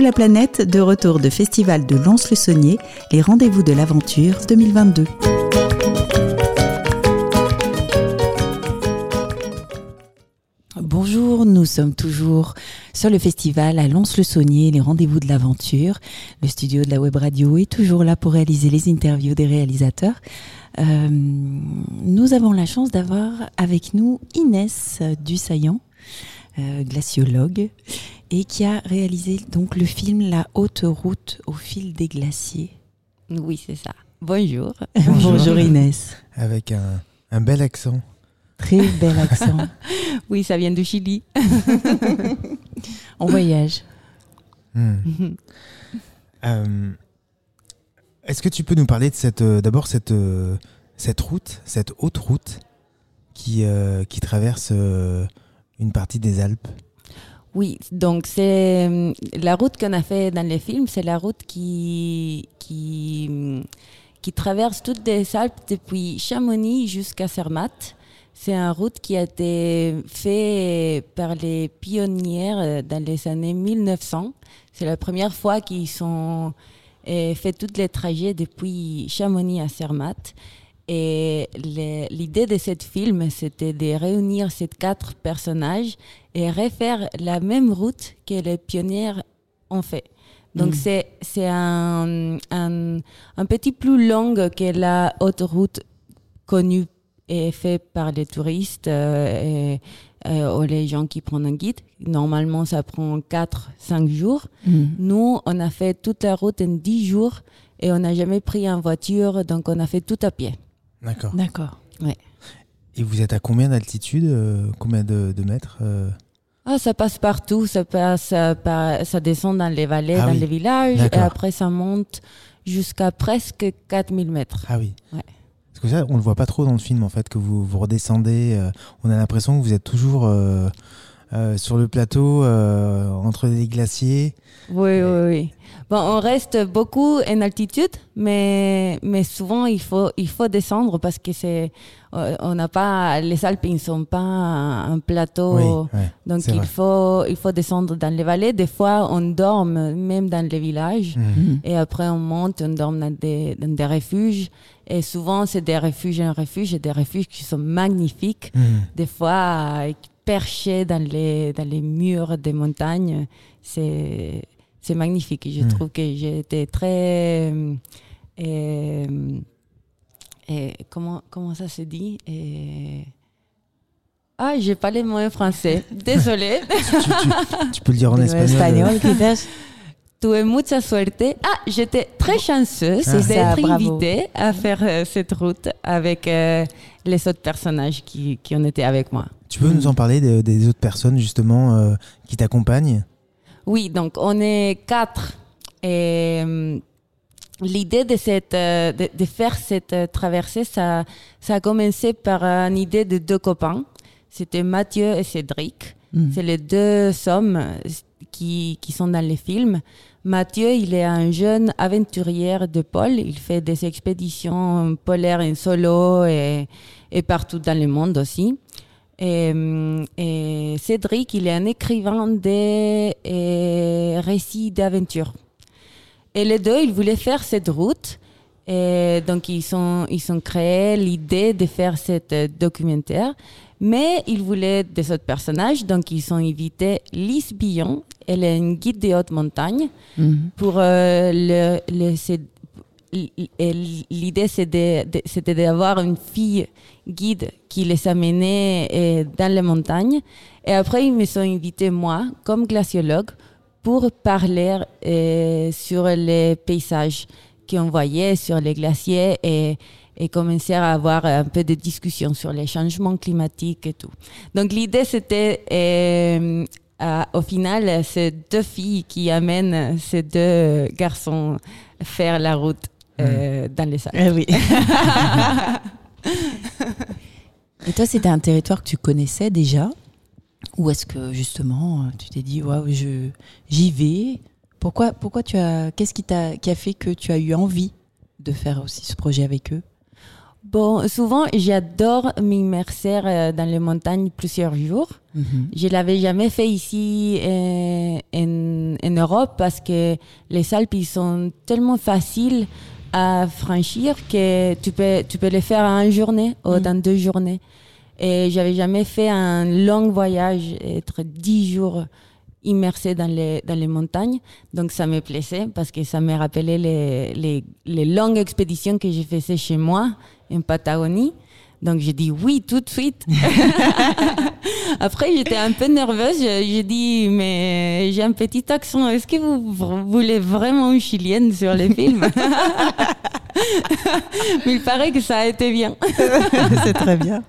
La planète, de retour de Festival de Lons-le-Saunier, les rendez-vous de l'aventure 2022. Bonjour, nous sommes toujours sur le festival à Lons-le-Saunier, les rendez-vous de l'aventure. Le studio de la web radio est toujours là pour réaliser les interviews des réalisateurs. Euh, nous avons la chance d'avoir avec nous Inès Dussaillant, euh, glaciologue, et qui a réalisé donc le film La haute route au fil des glaciers. Oui, c'est ça. Bonjour. Bonjour. Inès. Avec un, un bel accent. Très bel accent. oui, ça vient du Chili. On voyage. Hmm. Euh, Est-ce que tu peux nous parler de cette, euh, d'abord cette, euh, cette route, cette haute route qui, euh, qui traverse euh, une partie des Alpes? Oui, donc c'est euh, la route qu'on a fait dans les films, c'est la route qui, qui, hum, qui traverse toutes les Alpes depuis Chamonix jusqu'à Zermatt. C'est une route qui a été faite par les pionnières euh, dans les années 1900. C'est la première fois qu'ils ont euh, fait tous les trajets depuis Chamonix à Zermatt. Et l'idée de ce film, c'était de réunir ces quatre personnages et refaire la même route que les pionnières ont fait. Donc Mm. c'est un, un, un petit plus long que la haute route connue et faite par les touristes euh, et, euh, ou les gens qui prennent un guide. Normalement, ça prend 4-5 jours. Mm. Nous, on a fait toute la route en 10 jours et on n'a jamais pris en voiture, donc on a fait tout à pied. D'accord. D'accord. Et vous êtes à combien d'altitude euh, Combien de, de mètres euh? Ah, ça passe partout, ça passe euh, par, ça descend dans les vallées, Ah dans oui. les villages, et après ça monte jusqu'à presque 4000 mètres. Ah oui. Ouais. Parce que ça, on le voit pas trop dans le film en fait, que vous, vous redescendez. euh, on a l'impression que vous êtes toujours euh, sur le plateau, euh, entre les glaciers. Oui, oui, oui. Bon, on reste beaucoup en altitude, mais, mais souvent il faut, il faut descendre parce que c'est, euh, on n'a pas, les Alpes ne sont pas un plateau. Oui, ouais, Donc il vrai. faut, il faut descendre dans les vallées. Des fois, on dort même dans les villages. Mhm. Mm. Et après, on monte, on dort dans des, dans des refuges. Et souvent, c'est des refuges en refuge et des refuges qui sont magnifiques. Mhm. Des fois, perchés dans les, dans les murs des montagnes. C'est, c'est magnifique. Je Mm. trouve que j'ai été très. euh, euh, et comment, comment ça se dit? Et... Ah, j'ai pas les mots en français. Désolée. tu, tu- tu peux le dire en En espagnol. espagnol. Tuve mucha suerte. Ah, j'étais très chanceuse C'est ça, d'être bravo. invitée à faire euh, cette route avec euh, les autres personnages qui, qui ont été avec moi. Tu peux nous en parler de- des autres personnes justement euh, qui t'accompagnent? Oui, donc on est quatre. Et euh, l'idée de, cette, euh, de, de faire cette euh, traversée, ça, ça a commencé par une idée de deux copains. C'était Mathieu et Cédric. Mm. C'est les deux hommes qui, qui sont dans les films. Mathieu, il est un jeune aventurier de pôle. Il fait des expéditions polaires en solo et, partout dans le monde aussi. Et, Cédric, il est un écrivain de euh, récits d'aventure. Et les deux, ils voulaient faire cette route. Et donc, ils ont, ils créé l'idée de faire cette documentaire. Mais ils voulaient des autres personnages. Donc, ils ont invité Lise Billon. Elle est une guide de haute montagne. Mm. Pour euh, le, l'idée, c'était d'avoir une fille guide qui les amenait euh, dans les montagnes. Et après, ils me sont invité, moi, comme glaciologue, pour parler euh, sur les paysages qu'on voyait sur les glaciers et, et commencer à avoir un peu de discussion sur les changements climatiques et tout. Donc l'idée, c'était euh, au final, c'est deux filles qui amènent ces deux garçons faire la route euh, dans les Alpes. Eh oui. Et toi, c'était un territoire que tu connaissais déjà? Ou est-ce que justement, tu t'es dit, waouh, je, j'y vais? Pourquoi, pourquoi tu as, qu'est-ce qui, t'a, qui a fait que tu as eu envie de faire aussi ce projet avec eux? Bon, souvent, j'adore m'immerser euh, dans les montagnes plusieurs jours. Mhm. Je l'avais jamais fait ici euh, en, en Europe parce que les Alpes ils sont tellement faciles à franchir que tu peux, tu peux les faire en une journée ou Mhm. dans deux journées. Et j'avais jamais fait un long voyage, être dix jours immersé dans les, dans les montagnes. Donc ça me plaisait parce que ça me rappelait les, les, les longues expéditions que je faisais chez moi en Patagonie. Donc j'ai dit oui tout de suite. Après j'étais un peu nerveuse. J'ai dit mais j'ai un petit accent. Est-ce que vous voulez vraiment une chilienne sur les films? Mais il paraît que ça a été bien. C'est très bien.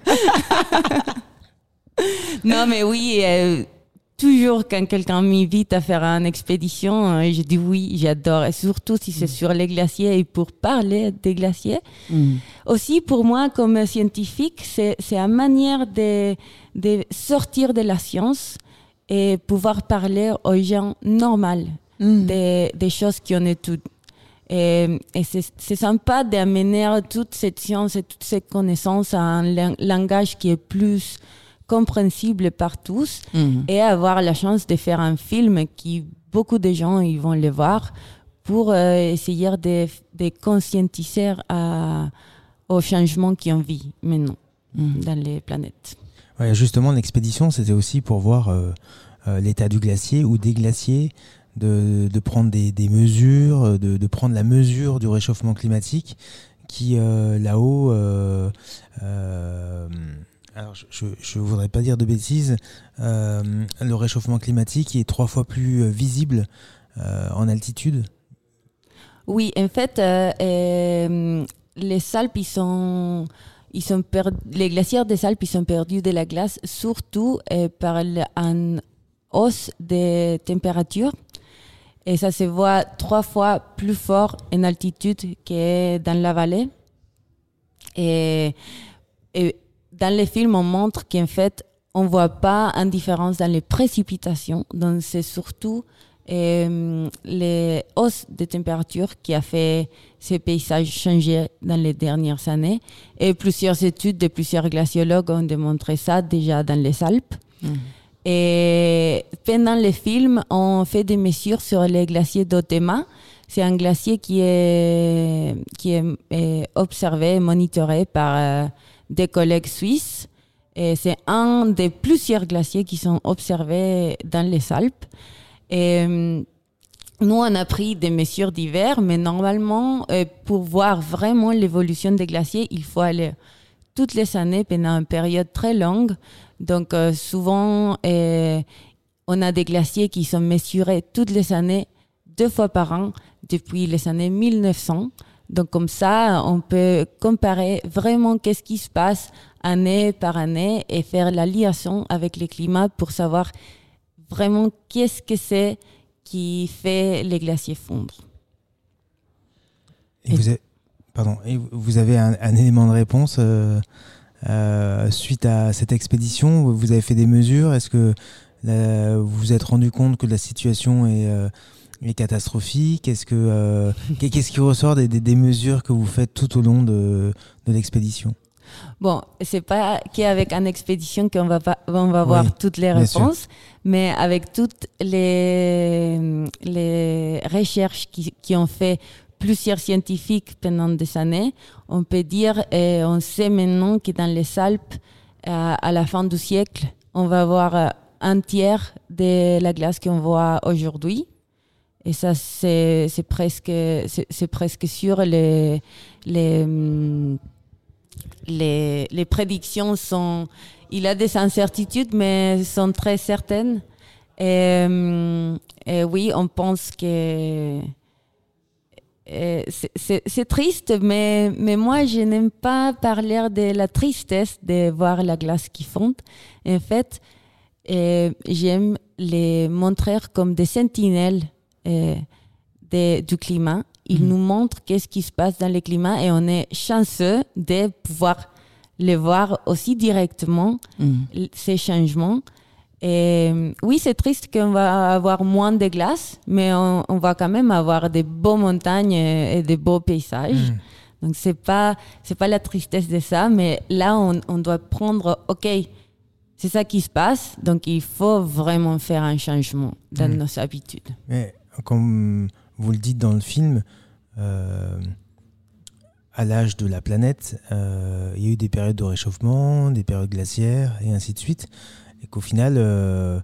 Non, mais oui, euh, toujours quand quelqu'un m'invite à faire une expédition, euh, je dis oui, j'adore. Et surtout si c'est sur les glaciers et pour parler des glaciers. Mhm. Aussi, pour moi, comme scientifique, c'est une manière de, de sortir de la science et pouvoir parler aux gens normaux Mhm. des, des choses qui en étudient. Et, et c'est sympa d'amener toute cette science et toutes ces connaissances à un lang- langage qui est plus compréhensible par tous Mhm. et avoir la chance de faire un film qui beaucoup de gens ils vont le voir pour euh, essayer de, de conscientiser à, aux changements qu'on vit maintenant Mhm. dans les planètes. Ouais, justement, l'expédition, c'était aussi pour voir euh, euh, l'état du glacier ou des glaciers, de, de prendre des, des mesures, de, de prendre la mesure du réchauffement climatique qui, euh, là-haut, euh, euh, alors je ne voudrais pas dire de bêtises, euh, le réchauffement climatique est trois fois plus euh, visible euh, en altitude. Oui, en fait, les Alpes, ils sont, ils sont les glaciers des Alpes, ils sont perdus de la glace, surtout par une hausse des températures. Et ça se voit trois fois plus fort en altitude que dans la vallée. Et dans les films, on montre qu'en fait, on voit pas une différence dans les précipitations. Donc, c'est surtout euh, les hausses de température qui a fait ces paysages changer dans les dernières années. Et plusieurs études de plusieurs glaciologues ont démontré ça déjà dans les Alpes. Mhm. Et pendant les films, on fait des mesures sur les glaciers d'Otema. C'est un glacier qui est, qui est, est observé, monitoré par euh, des collègues suisses. C'est un des plusieurs glaciers qui sont observés dans les Alpes. Euh, nous, on a pris des mesures d'hiver, mais normalement, euh, pour voir vraiment l'évolution des glaciers, il faut aller toutes les années pendant une période très longue. Donc, euh, souvent, on a des glaciers qui sont mesurés toutes les années, deux fois par an, depuis les années 1900. Donc, comme ça, on peut comparer vraiment qu'est-ce qui se passe année par année et faire la liaison avec le climat pour savoir vraiment qu'est-ce que c'est qui fait les glaciers fondre. Et Et- vous avez, pardon, et vous- avez un, un élément de réponse euh, euh, suite à cette expédition? Vous avez fait des mesures? Est-ce que euh, vous vous êtes rendu compte que la situation est, euh, est catastrophique Est-ce que euh, qu'est- qu'est-ce qui ressort des, des- des mesures que vous faites tout au long de, de l'expédition? Bon, c'est pas qu'avec une expédition qu'on va, pas, on va voir Oui, toutes les sûr. réponses, mais avec toutes les, les recherches qui, qui ont fait plusieurs scientifiques pendant des années, on peut dire, et on sait maintenant que dans les Alpes, euh, à la fin du siècle, on va avoir euh, un tiers de la glace qu'on voit aujourd'hui. Et ça, c'est presque, c'est presque sûr. Les, les, hum, les, les prédictions sont. Il a des incertitudes, mais sont très certaines. Et, et oui, on pense que. c'est- triste, mais, mais moi, je n'aime pas parler de la tristesse de voir la glace qui fond. En fait, j'aime les montrer comme des sentinelles de- du climat. Ils Mhm. nous montrent qu'est-ce qui se passe dans le climat et on est chanceux de pouvoir les voir aussi directement, Mhm. ces changements. Et euh, oui, c'est triste qu'on va avoir moins de glace, mais on, on va quand même avoir des beaux montagnes et, et des beaux paysages. Mm. Donc c'est pas c'est pas la tristesse de ça, mais là on, on doit prendre ok, c'est ça qui se passe, donc il faut vraiment faire un changement dans nos habitudes. Mais comme vous le dites dans le film, euh, à l'âge de la planète, euh, il y a eu des périodes de réchauffement, des périodes glaciaires et ainsi de suite. Et qu'au final, euh,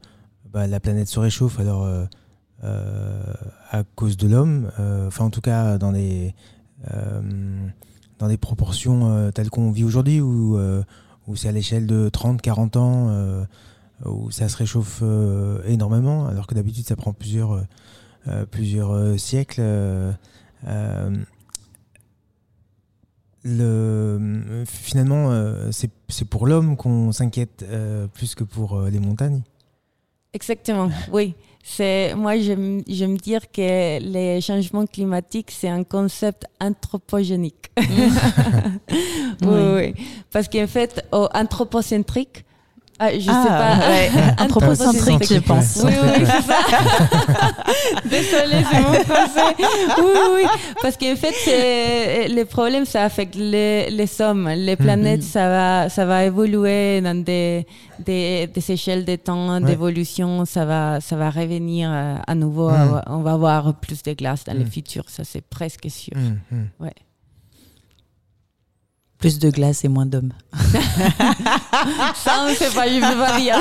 bah, la planète se réchauffe alors à cause de l'homme, enfin en tout cas dans les, dans les proportions telles qu'on vit aujourd'hui, où, c'est à l'échelle de 30-40 ans, où ça se réchauffe énormément, alors que d'habitude ça prend plusieurs, plusieurs euh, siècles. euh, euh, le, finalement, euh, c'est c'est pour l'homme qu'on s'inquiète euh, plus que pour euh, les montagnes. Exactement, oui. C'est moi j'aime dire que les changements climatiques c'est un concept anthropogénique. oui, Oui. oui. Parce qu'en fait, anthropocentrique, ah, je Ah, sais pas, ouais. Anthropocentrique, je pense. Oui, oui, c'est ça. Désolée, c'est mon français. Oui, oui, parce qu'en fait, c'est- les problèmes, ça affecte les, les hommes. Les planètes, ça, va, ça va évoluer dans des, des, des échelles de temps Ouais. d'évolution. Ça va, ça va revenir euh, à nouveau. Mm. On va avoir plus de glace dans le Mm. futur. Ça, c'est presque sûr. Hum. Plus de glace et moins d'hommes. Ça, on ne sait pas, je ne pas dire.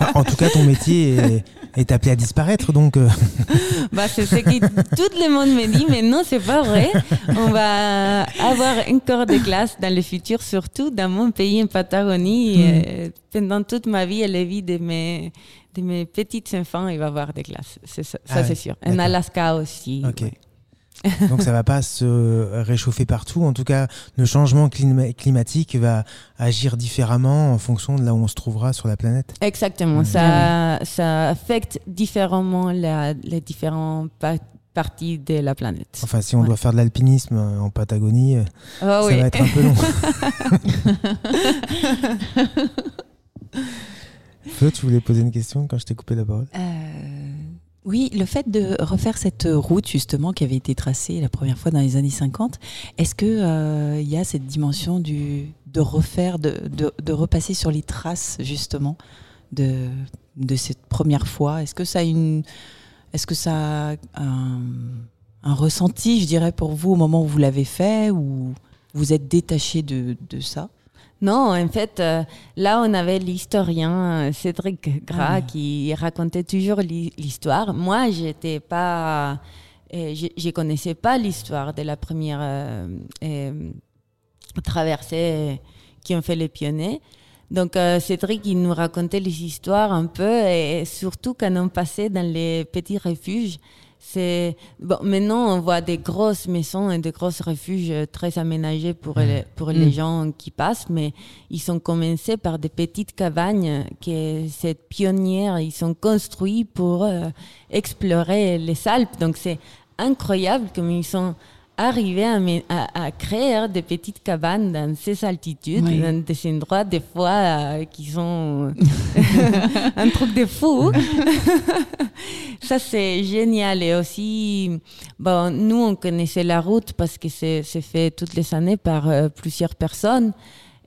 Enfin, en tout cas, ton métier est, est appelé à disparaître, donc euh, Bah, c'est ce que tout le monde me dit, mais non, c'est pas vrai. On va avoir encore des glaces dans le futur, surtout dans mon pays, en Patagonie. Euh, pendant toute ma vie et la vie de mes, de mes petits enfants, il va y avoir des glaces. Ça, ça, Ah c'est sûr. En. Alaska aussi. ok. ouais. Donc ça va pas se réchauffer partout. En tout cas, le changement clima- climatique va agir différemment en fonction de là où on se trouvera sur la planète. Exactement. Ça, ça affecte différemment la- les différentes pa- parties de la planète. Enfin, si on Ouais. doit faire de l'alpinisme euh, en Patagonie, euh, Ah ça oui. va être un peu long. Feu, tu voulais poser une question quand je t'ai coupé la parole? Euh, oui, le fait de refaire cette route justement qui avait été tracée la première fois dans les années 50, est-ce que euh, il y a cette dimension de refaire, de, repasser sur les traces justement de, cette première fois? Est-ce que ça a une, est-ce que ça a un, ressenti, je dirais, pour vous au moment où vous l'avez fait ou vous êtes détaché de ça? Non, en fait, euh, là, on avait l'historien euh, Cédric Gras Ah. qui racontait toujours l'hi- l'histoire. Moi, j'étais pas, euh, je, je connaissais pas l'histoire de la première euh, traversée qui ont fait les pionniers. Donc, Cédric, il nous racontait les histoires un peu, et, surtout quand on passait dans les petits refuges. C'est bon. Maintenant, on voit des grosses maisons et des grosses refuges très aménagés pour les, pour les Mm. gens qui passent, mais ils ont commencé par des petites cabanes que cette pionnière ils sont construits pour euh, explorer les Alpes. Donc c'est incroyable comme ils sont arrivés à, mé- à- à créer des petites cabanes dans ces altitudes, Oui. dans des endroits des fois euh, qui sont un truc de fou. Ça, c'est génial. Et aussi, bon, nous, on connaissait la route parce que c'est c'est fait toutes les années par euh, plusieurs personnes.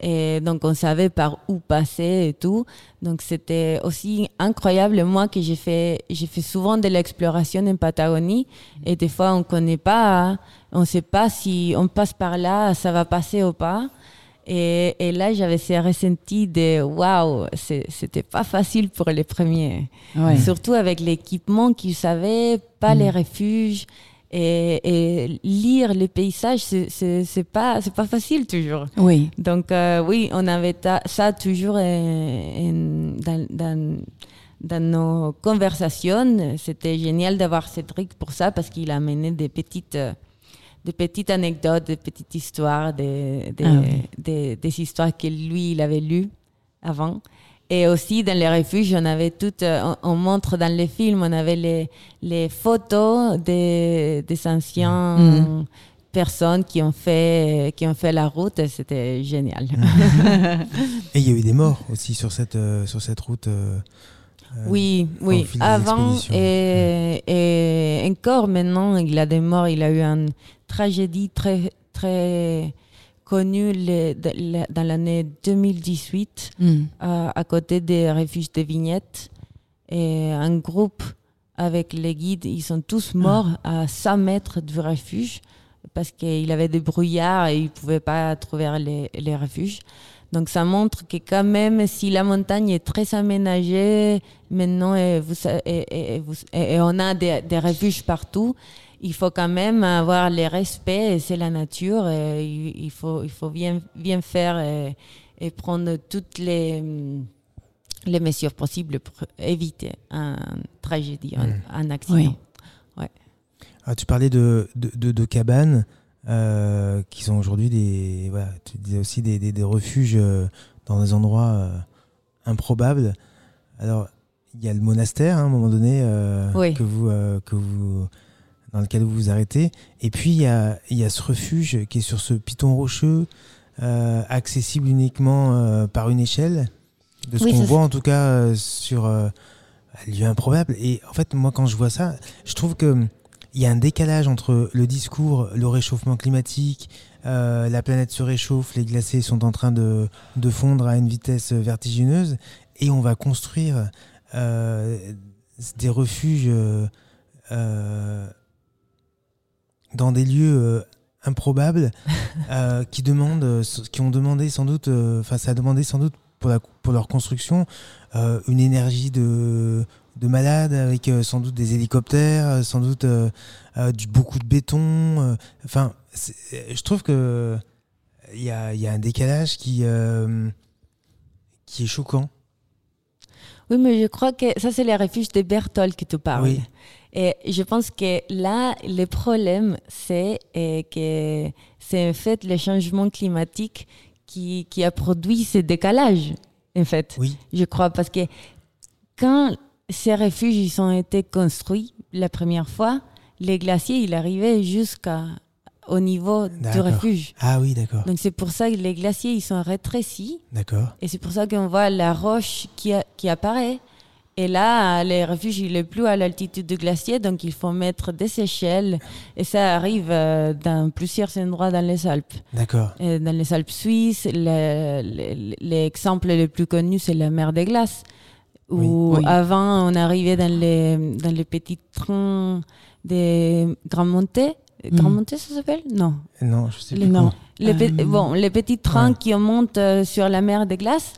Et donc, on savait par où passer et tout. Donc, c'était aussi incroyable. Moi, que j'ai fait, j'ai fait souvent de l'exploration en Patagonie. Et des fois, on connaît pas, on ne sait pas si on passe par là, ça va passer ou pas. Et, et là, j'avais ce ressenti de waouh, c'était pas facile pour les premiers. Ouais. Surtout avec l'équipement qu'ils savaient, pas Mm. les refuges. Et, et lire les paysages, c'est- pas, c'est pas facile toujours. Oui. Donc, euh, oui, on avait ça toujours en- dans, dans, dans nos conversations. C'était génial d'avoir Cédric pour ça parce qu'il a amené des petites, des petites anecdotes, des petites histoires, des, des, Ah oui. des, des histoires que lui, il avait lues avant. Et aussi dans les refuges, on avait toutes, euh, on, on montre dans les films, on avait les, les photos des, des anciens Mhm. personnes qui ont fait, qui ont fait la route. C'était génial. Et il y a eu des morts aussi sur cette, euh, sur cette route. euh, oui, oui. Avant et, et encore maintenant, il a des morts. Il a eu une tragédie très, très connu les- dans l'année 2018 Mm. à, à côté des refuges de vignettes. Et un groupe avec les guides, ils sont tous morts à 100 mètres du refuge parce qu'il avait des brouillards et ils ne pouvaient pas trouver les, les refuges. Donc ça montre que quand même, si la montagne est très aménagée, maintenant, et, vous, sa- et, et- vous- et- et on a des, des refuges partout, il faut quand même avoir le respect, et c'est la nature, et il, faut, il faut bien, bien faire et, et prendre toutes les, les mesures possibles pour éviter un tragédie, un, un accident. Ah, tu parlais de, de, de- de cabanes euh, qui sont aujourd'hui des. Voilà, tu disais aussi des, des- des refuges euh, dans des endroits euh, improbables. Alors, il y a le monastère hein, à un moment donné Oui. que vous, que vous, dans lequel vous vous arrêtez. Et puis, il y a, y a ce refuge qui est sur ce piton rocheux, euh, accessible uniquement euh, par une échelle. De ce Oui, qu'on voit en tout cas euh, sur euh, un lieu improbable. Et en fait, moi, quand je vois ça, je trouve que il y a un décalage entre le discours, le réchauffement climatique, euh, la planète se réchauffe, les glaciers sont en train de, de fondre à une vitesse vertigineuse, et on va construire euh, des refuges euh, euh, dans des lieux euh, improbables euh, qui demandent, euh, qui ont demandé sans doute, enfin ça a demandé sans doute pour, la, pour leur construction une énergie de, de malade avec sans doute des hélicoptères, sans doute du, beaucoup de béton. Enfin, je trouve que il y a, il y a un décalage qui, euh, qui est choquant. Oui, mais je crois que ça, c'est les refuges de Berthold que tu parles. Oui. Et je pense que là, le problème, c'est euh, que c'est en fait le changement climatique qui, qui a produit ce décalage, en fait. Oui, Je crois, parce que quand ces refuges ils ont été construits la première fois, les glaciers, ils arrivaient jusqu'au niveau du refuge. ah oui, d'accord, Donc c'est pour ça que les glaciers, ils sont rétrécis. d'accord. Et c'est pour ça qu'on voit la roche qui, a- qui apparaît. Et là, les refuges, il est plus à l'altitude du glacier, donc il faut mettre des échelles. Et ça arrive euh, dans plusieurs endroits dans les Alpes. D'accord. Dans les Alpes suisses, le- le- l'exemple le plus connu, c'est la mer des glaces. Où Oui. Oui. avant, on arrivait dans les, dans les petits trains des Grand Montées. Grand Mhm. Montées, ça s'appelle? Non. Non, je sais Les- plus. non. Les, Euh, bon, les petits trains ouais. qui montent euh, sur la mer des glaces.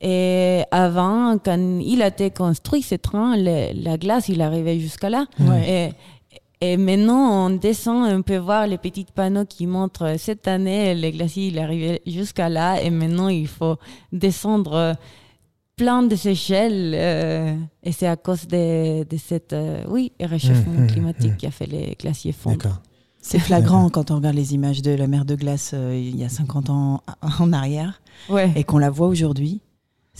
Et avant, quand il a été construit, ce train, le- la glace, il arrivait jusqu'à là. Ouais. Et, et maintenant, on descend, on peut voir les petits panneaux qui montrent euh, cette année, le glacier, il est arrivé jusqu'à là. Et maintenant, il faut descendre euh, plein de échelles. euh, et c'est à cause de, de cette, euh, oui, réchauffement climatique qui a fait les glaciers fondre. D'accord. C'est flagrant quand on regarde les images de la mer de glace euh, il y a 50 ans en arrière Ouais, et qu'on la voit aujourd'hui.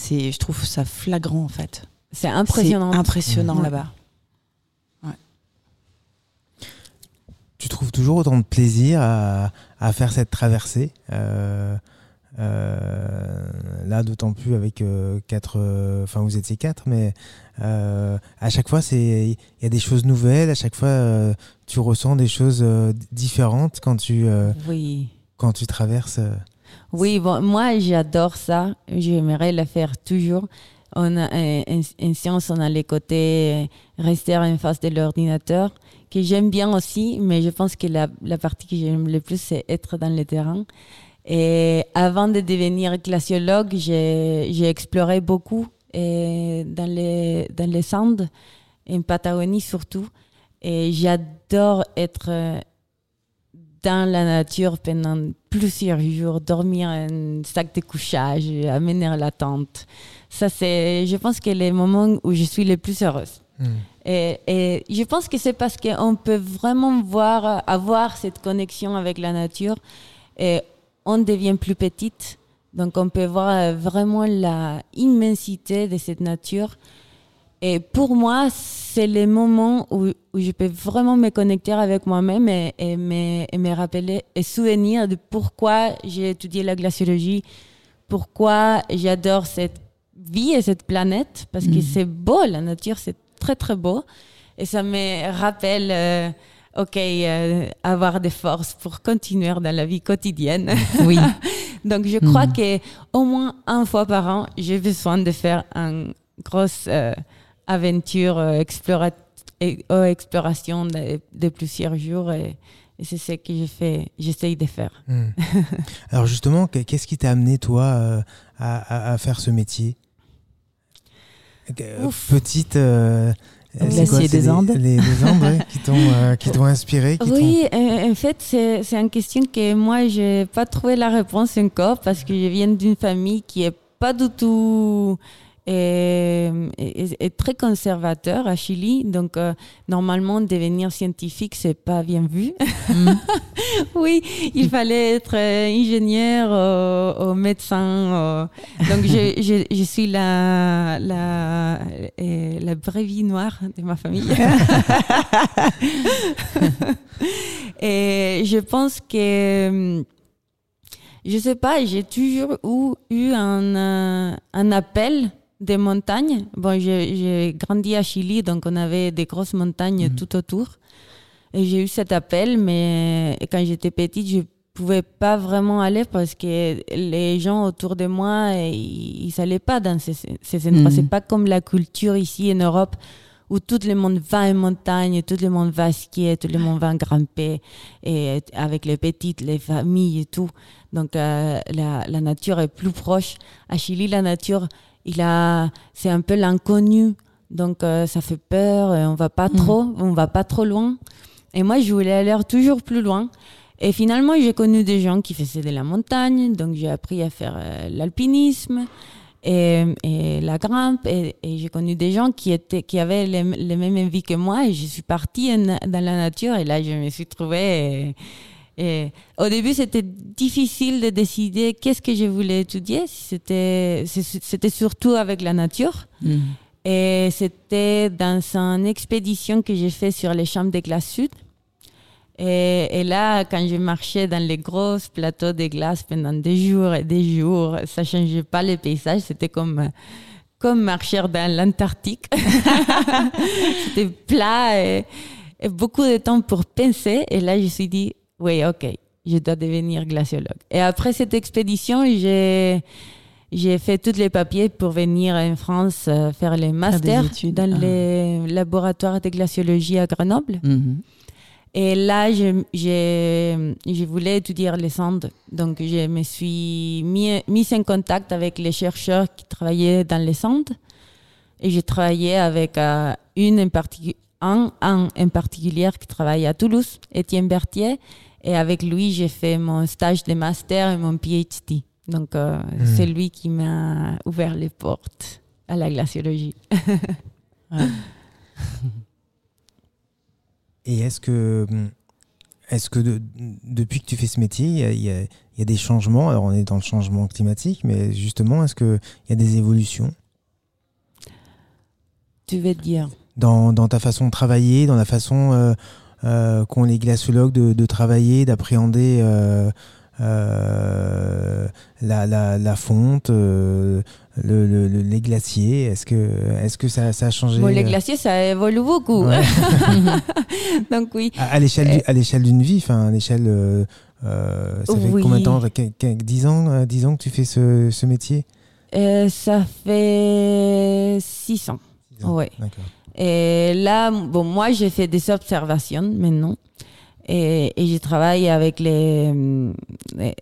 C'est, je trouve ça flagrant en fait. c'est impressionnant. Impressionnant là-bas. Tu trouves toujours autant de plaisir à, à faire cette traversée euh, euh, Là, d'autant plus avec euh, quatre. euh, Enfin, vous étiez quatre, mais euh, à chaque fois, c'est il y a des choses nouvelles. À chaque fois, euh, tu ressens des choses euh, différentes quand tu euh, Oui. quand tu traverses. Euh. Oui, bon, moi j'adore ça. J'aimerais le faire toujours. On a, euh, en, en science, on a les côtés euh, rester en face de l'ordinateur, que j'aime bien aussi, mais je pense que la, la partie que j'aime le plus, c'est être dans le terrain. Et avant de devenir glaciologue, j'ai exploré beaucoup et dans, les, dans les en Patagonie surtout. Et j'adore être euh, dans la nature pendant plusieurs jours, dormir un sac de couchage, amener la tente. Ça, c'est, je pense que les moments où je suis le plus heureuse. Hmm. Et, et je pense que c'est parce qu'on peut vraiment voir, avoir cette connexion avec la nature et on devient plus petite. Donc on peut voir vraiment la immensité de cette nature. Et pour moi, c'est le moment où, où je peux vraiment me connecter avec moi-même et, et me, et me rappeler et souvenir de pourquoi j'ai étudié la glaciologie, pourquoi j'adore cette vie et cette planète, parce que Mhm. c'est beau, la nature, c'est très très beau. Et ça me rappelle euh, ok, euh, avoir des forces pour continuer dans la vie quotidienne. Oui. Donc, je crois que au moins une fois par an, j'ai besoin de faire une grosse euh, aventure euh, explora- et- euh, exploration de, de plusieurs jours. Et, et c'est ce que je fais, j'essaye de faire. Hmm. Alors justement, que- qu'est-ce qui t'a amené toi euh, à, à- à faire ce métier? Ouf. Petite. euh, glacier des Andes. Les, les Andes, ouais, qui t'ont euh, inspiré. Qui Oui, en fait, c'est une question que moi, je n'ai pas trouvé la réponse encore parce que je viens d'une famille qui est pas du tout est, est très conservateur à Chili. Donc, euh, normalement, devenir scientifique, c'est pas bien vu. Mm. oui, il fallait être euh, ingénieur ou, ou médecin. euh. Donc, je, je, je suis la, la, la brebis noire de ma famille. Et je pense que, je sais pas, j'ai toujours eu, eu un, euh, un appel des montagnes. Bon, j'ai grandi à Chili, donc on avait des grosses montagnes Mhm. tout autour. Et j'ai eu cet appel, mais quand j'étais petite, je pouvais pas vraiment aller parce que les gens autour de moi, ils ils allaient pas dans ces, ces endroits. Mhm. C'est pas comme la culture ici en Europe où tout le monde va en montagne, tout le monde va skier, tout le monde va grimper, et avec les petites, les familles et tout. Donc euh, la, la nature est plus proche. À Chili, la nature, il a, c'est un peu l'inconnu, donc euh, ça fait peur. et On va pas Mhm. trop, on va pas trop loin. Et moi, je voulais aller toujours plus loin. Et finalement, j'ai connu des gens qui faisaient de la montagne, donc j'ai appris à faire euh, l'alpinisme et, et la grimpe. Et, et j'ai connu des gens qui, étaient, qui avaient les, les mêmes envies que moi. Et je suis partie en- dans la nature et là, je me suis trouvée. Et, et au début, c'était difficile de décider qu'est-ce que je voulais étudier. C'était surtout avec la nature. Mm. Et c'était dans une expédition que j'ai fait sur les chambres de glace sud. Et, et là, quand je marchais dans les gros plateaux de glace pendant des jours et des jours, ça changeait pas le paysage. C'était comme, comme marcher dans l'Antarctique. c'était plat et, et beaucoup de temps pour penser. Et là, je me suis dit, oui, ok, je dois devenir glaciologue. Et après cette expédition, j'ai j'ai fait tous les papiers pour venir en France euh, faire les masters dans Ah. les laboratoires de glaciologie à Grenoble. Mhm. Et là, je, j'ai- je voulais étudier les Andes. Donc, je me suis mis, mise en contact avec les chercheurs qui travaillaient dans les Andes. Et j'ai travaillé avec euh, une en un, un en particulier qui travaille à Toulouse, Étienne Berthier. Et avec lui, j'ai fait mon stage de master et mon PhD. Donc, euh, c'est lui qui m'a ouvert les portes à la glaciologie. Et est-ce que, est-ce que de- depuis que tu fais ce métier, il y a, y y des changements? Alors on est dans le changement climatique, mais justement, est-ce qu'il y a des évolutions? Tu veux dire? Dans, dans ta façon de travailler, dans la façon euh, qu'ont les glaciologues de, de travailler, d'appréhender euh, euh, la, la, la fonte, euh, le, le- le- les glaciers Est-ce que, est que ça, ça a changé Bon, les euh, glaciers, ça évolue beaucoup. Ouais. Donc, oui. À, à l'échelle du- à l'échelle d'une vie, enfin, à l'échelle. euh, euh, ça fait Oui. combien de temps 10 ans, euh, 10 ans que tu fais ce, ce métier? Euh, ça fait six ans. Six ans. Ouais. D'accord. Et là, bon, moi, j'ai fait des observations maintenant. Et, et je travaille avec les, les,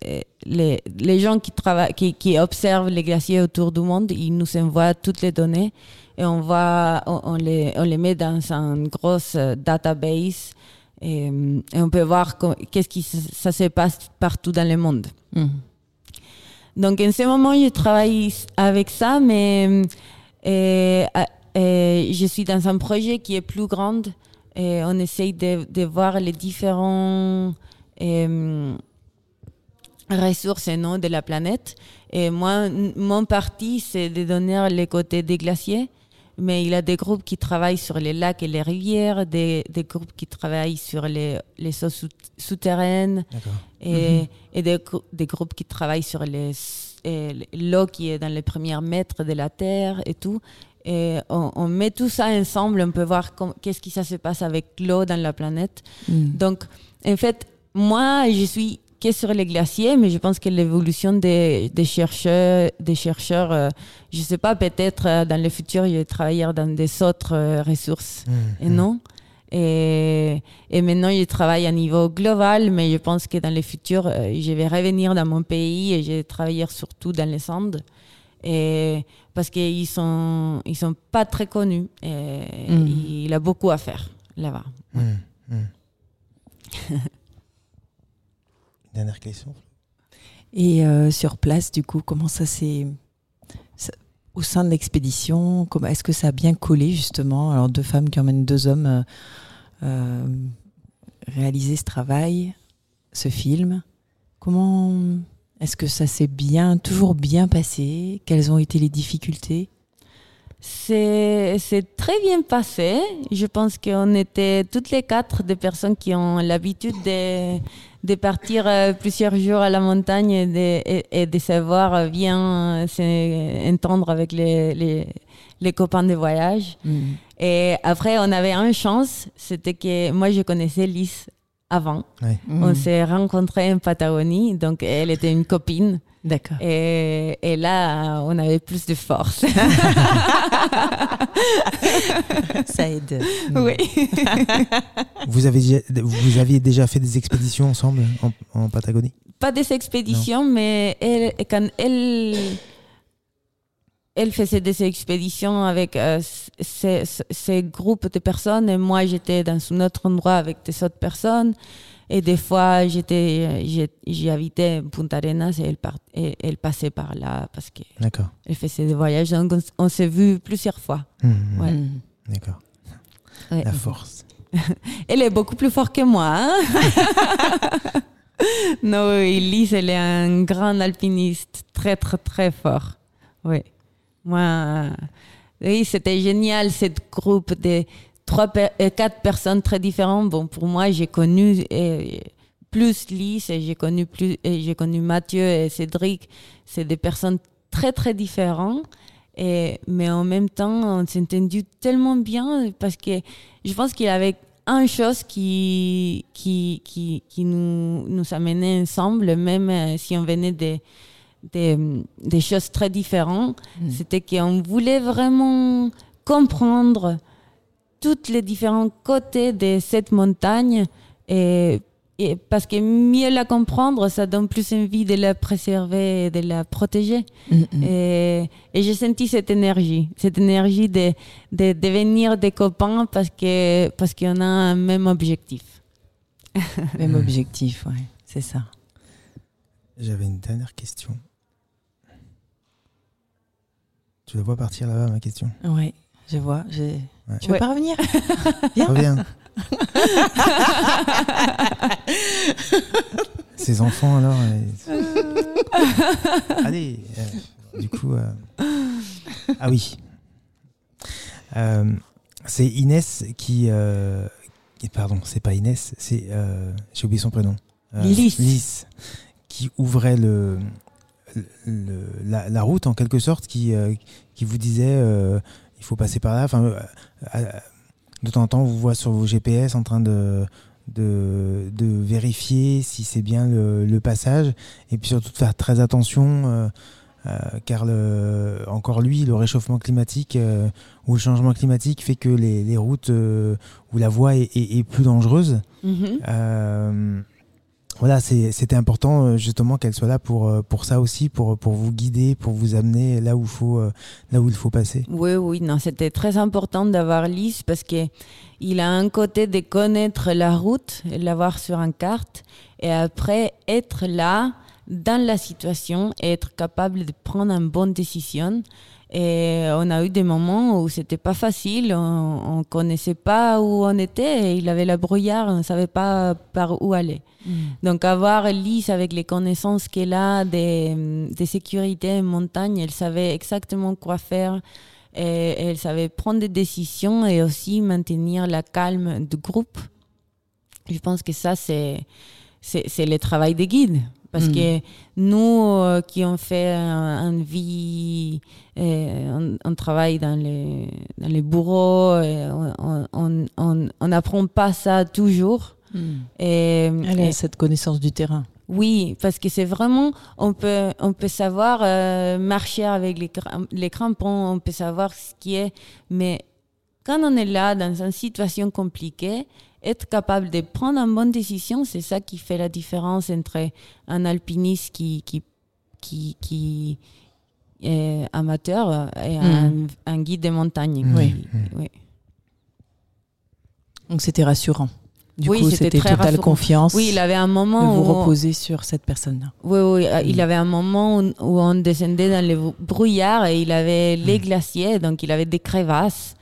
les, les gens qui, travaillent, qui, qui observent les glaciers autour du monde. Ils nous envoient toutes les données et on, va, on, on les, on les met dans une grosse euh, database. Et, et on peut voir qu'est-ce qui se- ça se passe partout dans le monde. Mhm. Donc en ce moment, je travaille avec ça, mais euh, je suis dans un projet qui est plus grand et on essaye de, de voir les différents euh, ressources non, de la planète. Et moi, mon parti, c'est de donner les côtés des glaciers. Mais il y a des groupes qui travaillent sur les lacs et les rivières, des, des groupes qui travaillent sur les, les eaux sou- souterraines, et, et des, grou- des groupes qui travaillent sur les, l'eau qui est dans les premiers mètres de la terre et tout. Et on, met tout ça ensemble, on peut voir qu'est-ce qui ça se passe avec l'eau dans la planète. Mm. Donc, en fait, moi, je suis que sur les glaciers, mais je pense que l'évolution des, des, chercheurs, des chercheurs euh, je ne sais pas, peut-être euh, dans le futur, je vais travailler dans des autres euh, ressources. Mm, et mm. non? Et, et, maintenant, je travaille à niveau global, mais je pense que dans le futur, je vais revenir dans mon pays et je vais travailler surtout dans les Andes. Et parce qu'ils sont, ils sont pas très connus. Et mm. Il a beaucoup à faire là-bas. Dernière question. Et euh, sur place, du coup, comment ça s'est. Au sein de l'expédition, est-ce que ça a bien collé justement? Alors, deux femmes qui emmènent deux hommes euh, euh, réaliser ce travail, ce film. Comment est-ce que ça s'est bien, toujours bien passé? Quelles ont été les difficultés? C'est très bien passé. Je pense qu'on était toutes les quatre des personnes qui ont l'habitude de, de partir euh, plusieurs jours à la montagne et de, et, de savoir bien s'entendre avec les, les, les, copains de voyage. Mm. Et après, on avait une chance, c'était que moi, je connaissais Lise avant. On mm. s'est rencontrés en Patagonie, donc elle était une copine. D'accord. Et, et, là, on avait plus de force. Ça aide. Oui. vous, avez, vous aviez déjà fait des expéditions ensemble en, Patagonie? Pas des expéditions, mais elle, quand elle, elle faisait des expéditions avec euh, ces, ces, groupes de personnes et moi, j'étais dans un autre endroit avec des autres personnes. Et des fois, j'étais, j'y habitais Punta Arenas et elle, et elle passait par là parce qu'elle faisait des voyages. Donc, on, s'est vu plusieurs fois. Mmh, mmh. Ouais. Mmh. D'accord. La force. elle est beaucoup plus forte que moi. Hein. non, Elise, elle est un grand alpiniste, très, très, très fort. Oui. Moi, oui, c'était génial, cette groupe de trois, euh, quatre personnes très différentes. Bon, pour moi, j'ai connu euh, plus Lise j'ai connu plus, j'ai connu Mathieu et Cédric. C'est des personnes très très différentes. Et, mais en même temps, on s'est entendu tellement bien parce que je pense qu'il y avait une chose qui, qui, qui, qui nous, nous amenait ensemble, même euh, si on venait des, des, des choses très différentes. Mm. C'était qu'on voulait vraiment comprendre tous les différents côtés de cette montagne et, et, parce que mieux la comprendre, ça donne plus envie de la préserver et de la protéger. Mm, mm. Et, et j'ai senti cette énergie, cette énergie de, de devenir des copains parce que parce qu'on a un même objectif. même objectif, oui, c'est ça. J'avais une dernière question. Tu la vois partir là-bas, ma question Oui, je vois. Tu veux pas revenir? Viens. Reviens. Ces enfants, alors. Euh, Allez. Euh, du coup. Euh, ah oui. c'est Inès qui. Pardon, c'est pas Inès, c'est. J'ai oublié son prénom. Lys. Lys. Qui ouvrait le, la, route en quelque sorte qui, qui vous disait il faut passer par là. Enfin, euh, euh, de temps en temps, on vous voit sur vos GPS en train de, de, vérifier si c'est bien le, passage et puis surtout de faire très attention. Euh, car le, encore lui, le réchauffement climatique ou le changement climatique fait que les, routes où la voie est, plus dangereuse. Mm-hmm voilà, c'était important euh, justement qu'elle soit là pour, euh, pour ça aussi, pour, pour vous guider, pour vous amener là où, faut, euh, là où il faut passer. Oui, oui, non, c'était très important d'avoir Lise parce que il a un côté de connaître la route, l'avoir sur une carte, et après être là dans la situation et être capable de prendre une bonne décision. Et on a eu des moments où c'était pas facile, on, ne connaissait pas où on était, il avait la brouillard, on ne savait pas par où aller. Mm. Donc avoir Lise avec les connaissances qu'elle a de, de sécurité en montagne, elle savait exactement quoi faire, et elle savait prendre des décisions et aussi maintenir la calme du groupe. Je pense que ça, c'est c'est le travail des guides. Parce Mm. que nous euh, qui ont fait un, un vie, euh, on, on travaille dans les, dans les bureaux, et on- on on- on n'apprend pas ça toujours. Et, Elle et- a cette connaissance du terrain. oui, parce que c'est vraiment, on peut, on peut savoir euh, marcher avec les, les crampons, on peut savoir ce qui est, mais quand on est là dans une situation compliquée, être capable de prendre une bonne décision, c'est ça qui fait la différence entre un alpiniste qui, qui, qui, qui est amateur et un, un guide de montagne. Mm. Oui. oui. Donc c'était rassurant. Du Oui, coup, c'était totale rassurant. confiance Oui, il avait un de moment vous où on- sur cette personne-là. Oui, oui, Mm. il avait un moment où, où on descendait dans les brouillards et il avait les glaciers, donc il avait des crevasses.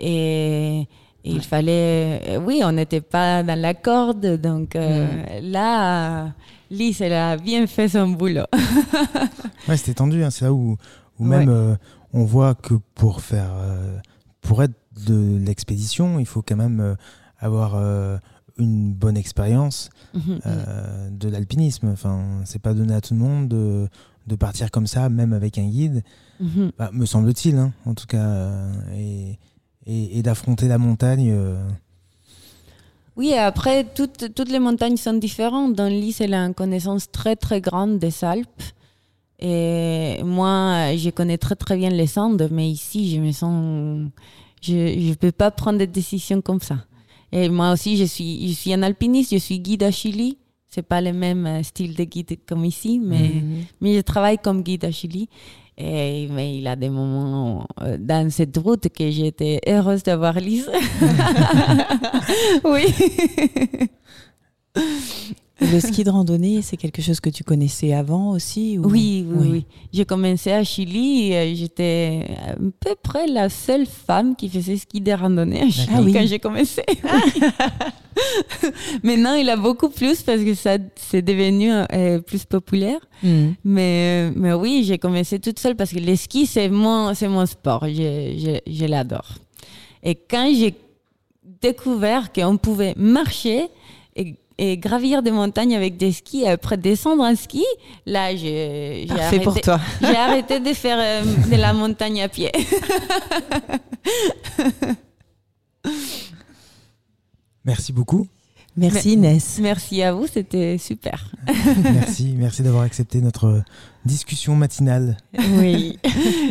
Et, il fallait. euh, Oui, on n'était pas dans la corde, donc euh, Mm. là, Lise, elle a bien fait son boulot. Ouais, c'était tendu. hein. C'est là où, où Ouais. même euh, on voit que pour faire, euh, pour être de l'expédition, il faut quand même euh, avoir euh, une bonne expérience Mhm. euh, de l'alpinisme. Enfin, c'est pas donné à tout le monde de, de partir comme ça, même avec un guide. Mhm. Bah, me semble-t-il, hein, en tout cas, euh, et, et, et d'affronter la montagne. euh, Oui, après, toutes, toutes les montagnes sont différentes. Dans elle a une connaissance très, très grande des Alpes. Et moi, je connais très, très bien les Andes, mais ici, je me sens. Je ne peux pas prendre des décisions comme ça. Et moi aussi, je suis, je suis un alpiniste, je suis guide à Chili. C'est pas le même euh, style de guide comme ici, mais, Mhm. mais je travaille comme guide à Chili. Et, mais il a des moments euh, dans cette route que j'étais heureuse d'avoir Lise. oui. Le ski de randonnée, c'est quelque chose que tu connaissais avant aussi ou- Oui, oui, oui. J'ai commencé à Chili et euh, j'étais à peu près la seule femme qui faisait ski de randonnée à Chili Ah oui. quand j'ai commencé. Maintenant, il a beaucoup plus parce que ça c'est devenu euh, plus populaire. Mhm. Mais, mais oui, j'ai commencé toute seule parce que le ski, c'est mon, c'est mon sport. Je, je, je l'adore. Et quand j'ai découvert qu'on pouvait marcher et, gravir des montagnes avec des skis et après descendre en ski, là, j'ai, arrêté, pour toi. j'ai arrêté de faire euh, de la montagne à pied. Merci beaucoup. Merci Inès. Merci à vous, c'était super. merci, merci d'avoir accepté notre discussion matinale. Oui,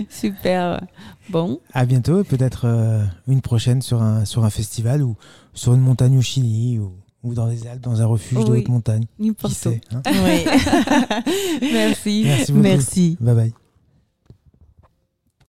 super. Bon, À bientôt, et peut-être euh, une prochaine sur un, sur un festival ou sur une montagne au Chili ou, ou dans les Alpes, dans un refuge de Oui. haute montagne. N'importe où. hein Oui. Merci. Merci beaucoup. Merci. Bye bye.